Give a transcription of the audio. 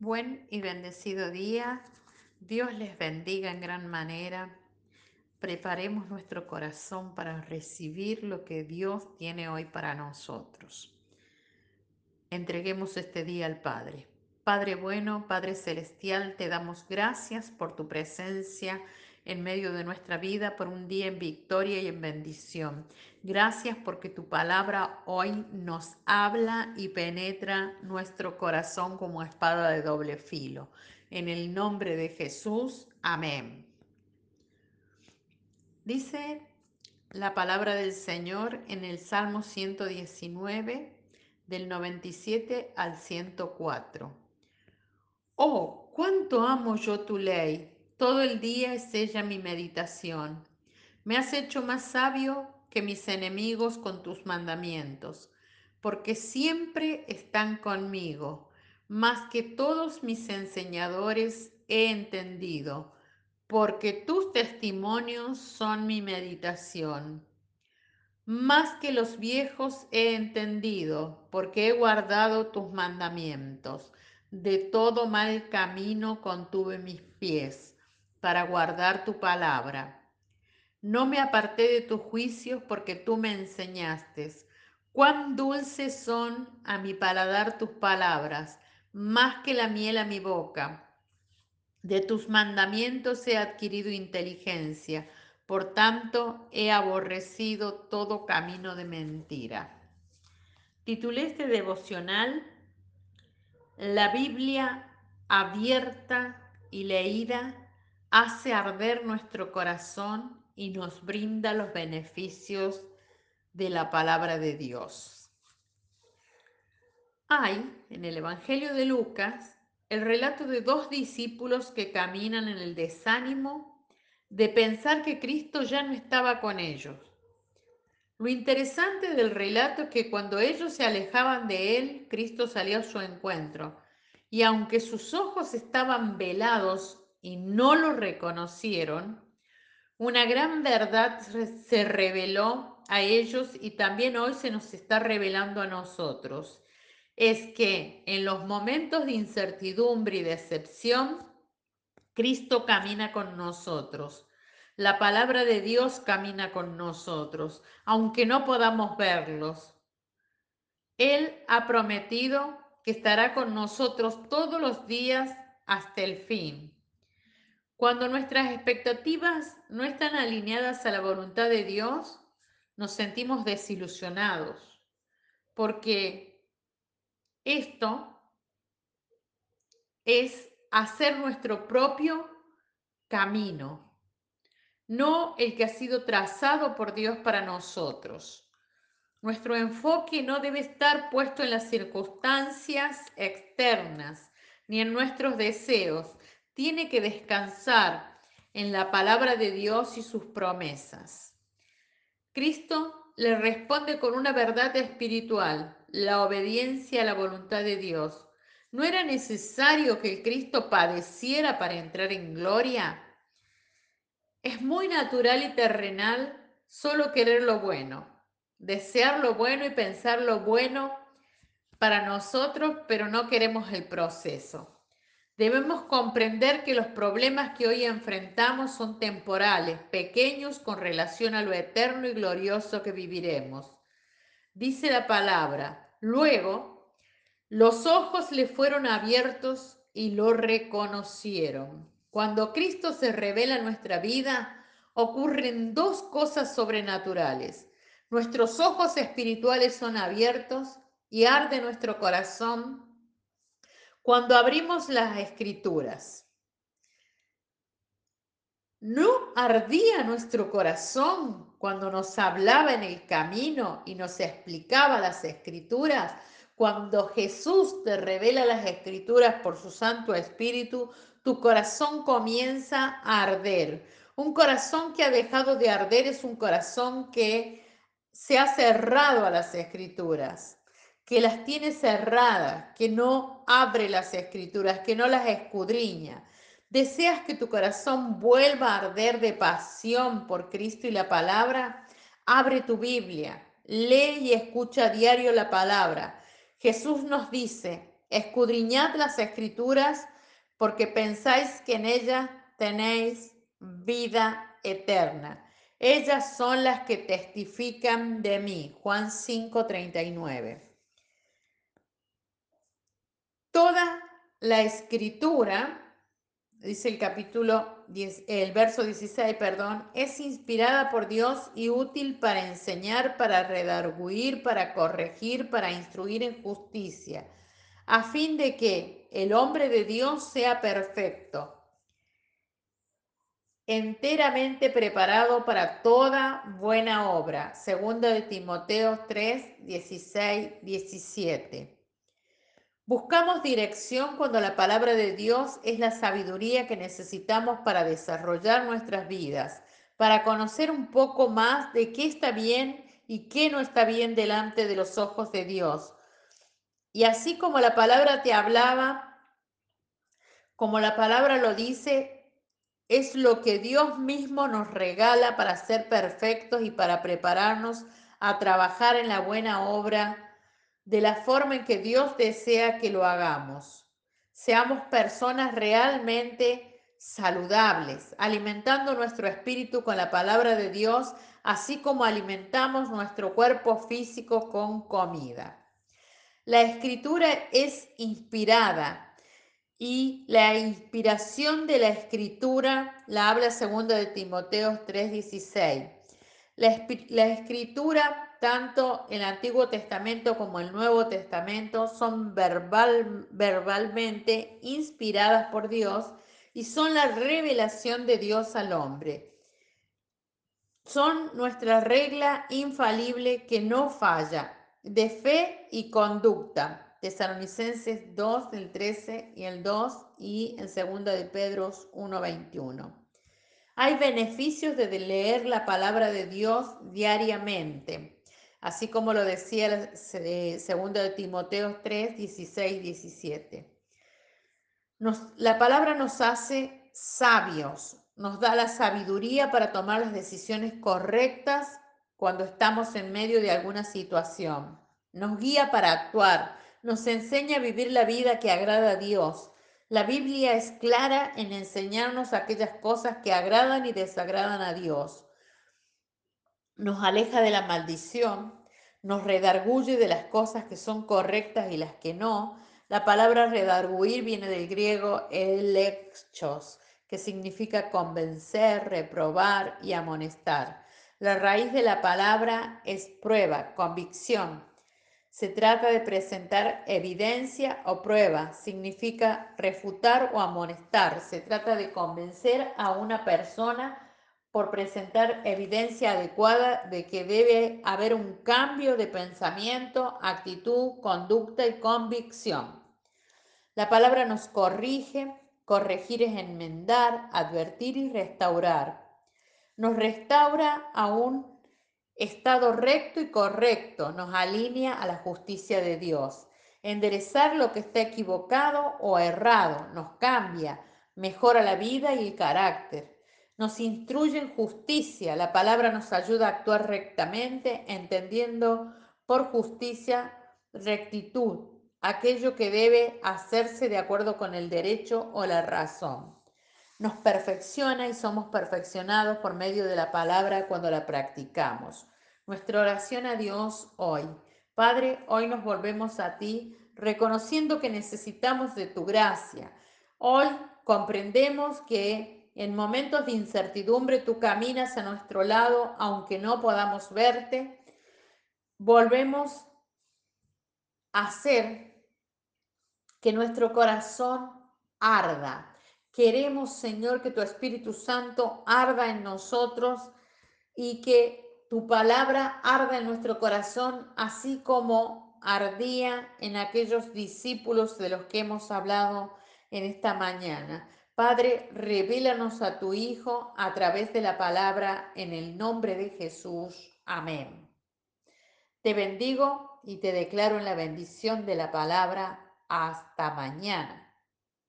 Buen y bendecido día. Dios les bendiga en gran manera. Preparemos nuestro corazón para recibir lo que Dios tiene hoy para nosotros. Entreguemos este día al Padre. Padre bueno, Padre celestial, te damos gracias por tu presencia en medio de nuestra vida, por un día en victoria y en bendición. Gracias porque tu palabra hoy nos habla y penetra nuestro corazón como espada de doble filo. En el nombre de Jesús, amén. Dice la palabra del Señor en el Salmo 119, del 97 al 104. Oh, cuánto amo yo tu ley. Todo el día es ella mi meditación. Me has hecho más sabio que mis enemigos con tus mandamientos, porque siempre están conmigo. Más que todos mis enseñadores he entendido, porque tus testimonios son mi meditación. Más que los viejos he entendido, porque he guardado tus mandamientos. De todo mal camino contuve mis pies, para guardar tu palabra. No me aparté de tus juicios, porque tú me enseñaste. Cuán dulces son a mi paladar tus palabras, más que la miel a mi boca. De tus mandamientos he adquirido inteligencia por tanto, he aborrecido todo camino de mentira. Titulé este devocional La Biblia abierta y leída hace arder nuestro corazón y nos brinda los beneficios de la palabra de Dios. Hay en el Evangelio de Lucas el relato de dos discípulos que caminan en el desánimo de pensar que Cristo ya no estaba con ellos. Lo interesante del relato es que cuando ellos se alejaban de Él, Cristo salió a su encuentro. Y aunque sus ojos estaban velados y no lo reconocieron, una gran verdad se reveló a ellos y también hoy se nos está revelando a nosotros. Es que en los momentos de incertidumbre y decepción, Cristo camina con nosotros. La palabra de Dios camina con nosotros, aunque no podamos verlos. Él ha prometido que estará con nosotros todos los días hasta el fin. Cuando nuestras expectativas no están alineadas a la voluntad de Dios, nos sentimos desilusionados, porque esto es hacer nuestro propio camino, no el que ha sido trazado por Dios para nosotros. Nuestro enfoque no debe estar puesto en las circunstancias externas ni en nuestros deseos. Tiene que descansar en la palabra de Dios y sus promesas. Cristo le responde con una verdad espiritual, la obediencia a la voluntad de Dios. ¿No era necesario que el Cristo padeciera para entrar en gloria? Es muy natural y terrenal solo querer lo bueno, desear lo bueno y pensar lo bueno para nosotros, pero no queremos el proceso. Debemos comprender que los problemas que hoy enfrentamos son temporales, pequeños con relación a lo eterno y glorioso que viviremos. Dice la palabra, luego los ojos le fueron abiertos y lo reconocieron. Cuando Cristo se revela en nuestra vida, ocurren dos cosas sobrenaturales. Nuestros ojos espirituales son abiertos y arde nuestro corazón cuando abrimos las escrituras. ¿No ardía nuestro corazón cuando nos hablaba en el camino y nos explicaba las escrituras? Cuando Jesús te revela las escrituras por su Santo Espíritu, tu corazón comienza a arder. Un corazón que ha dejado de arder es un corazón que se ha cerrado a las escrituras, que las tiene cerradas, que no abre las escrituras, que no las escudriña. ¿Deseas que tu corazón vuelva a arder de pasión por Cristo y la palabra? Abre tu Biblia, lee y escucha a diario la palabra Jesús nos dice, Escudriñad las escrituras porque pensáis que en ellas tenéis vida eterna. Ellas son las que testifican de mí. Juan 5:39. Toda la escritura, dice el capítulo 10, el verso 16, perdón, es inspirada por Dios y útil para enseñar, para redarguir, para corregir, para instruir en justicia, a fin de que el hombre de Dios sea perfecto, enteramente preparado para toda buena obra. Segunda de Timoteo 3, 16, 17. Buscamos dirección cuando la palabra de Dios es la sabiduría que necesitamos para desarrollar nuestras vidas, para conocer un poco más de qué está bien y qué no está bien delante de los ojos de Dios. Y así como la palabra te hablaba, como la palabra lo dice, es lo que Dios mismo nos regala para ser perfectos y para prepararnos a trabajar en la buena obra de la forma en que Dios desea que lo hagamos. Seamos personas realmente saludables, alimentando nuestro espíritu con la palabra de Dios, así como alimentamos nuestro cuerpo físico con comida. La escritura es inspirada y la inspiración de la escritura la habla segundo de Timoteo 3:16. La, escritura tanto el Antiguo Testamento como el Nuevo Testamento son verbal, verbalmente inspiradas por Dios y son la revelación de Dios al hombre. Son nuestra regla infalible que no falla, de fe y conducta. Tesalonicenses 2, el 13 y el 2 y en 2 de Pedro 1.21. Hay beneficios de leer la palabra de Dios diariamente así como lo decía segundo de Timoteo 3, 16, 17. la palabra nos hace sabios, nos da la sabiduría para tomar las decisiones correctas cuando estamos en medio de alguna situación. Nos guía para actuar, nos enseña a vivir la vida que agrada a Dios. La Biblia es clara en enseñarnos aquellas cosas que agradan y desagradan a Dios nos aleja de la maldición, nos redarguye de las cosas que son correctas y las que no. La palabra redarguir viene del griego elechos, que significa convencer, reprobar y amonestar. La raíz de la palabra es prueba, convicción. Se trata de presentar evidencia o prueba, significa refutar o amonestar. Se trata de convencer a una persona por presentar evidencia adecuada de que debe haber un cambio de pensamiento, actitud, conducta y convicción. La palabra nos corrige, corregir es enmendar, advertir y restaurar. Nos restaura a un estado recto y correcto, nos alinea a la justicia de Dios. Enderezar lo que está equivocado o errado, nos cambia, mejora la vida y el carácter nos instruye en justicia. La palabra nos ayuda a actuar rectamente, entendiendo por justicia rectitud, aquello que debe hacerse de acuerdo con el derecho o la razón. Nos perfecciona y somos perfeccionados por medio de la palabra cuando la practicamos. Nuestra oración a Dios hoy. Padre, hoy nos volvemos a ti reconociendo que necesitamos de tu gracia. Hoy comprendemos que en momentos de incertidumbre tú caminas a nuestro lado, aunque no podamos verte. Volvemos a hacer que nuestro corazón arda. Queremos, Señor, que tu Espíritu Santo arda en nosotros y que tu palabra arda en nuestro corazón, así como ardía en aquellos discípulos de los que hemos hablado en esta mañana. Padre, revélanos a tu Hijo a través de la palabra en el nombre de Jesús. Amén. Te bendigo y te declaro en la bendición de la palabra. Hasta mañana.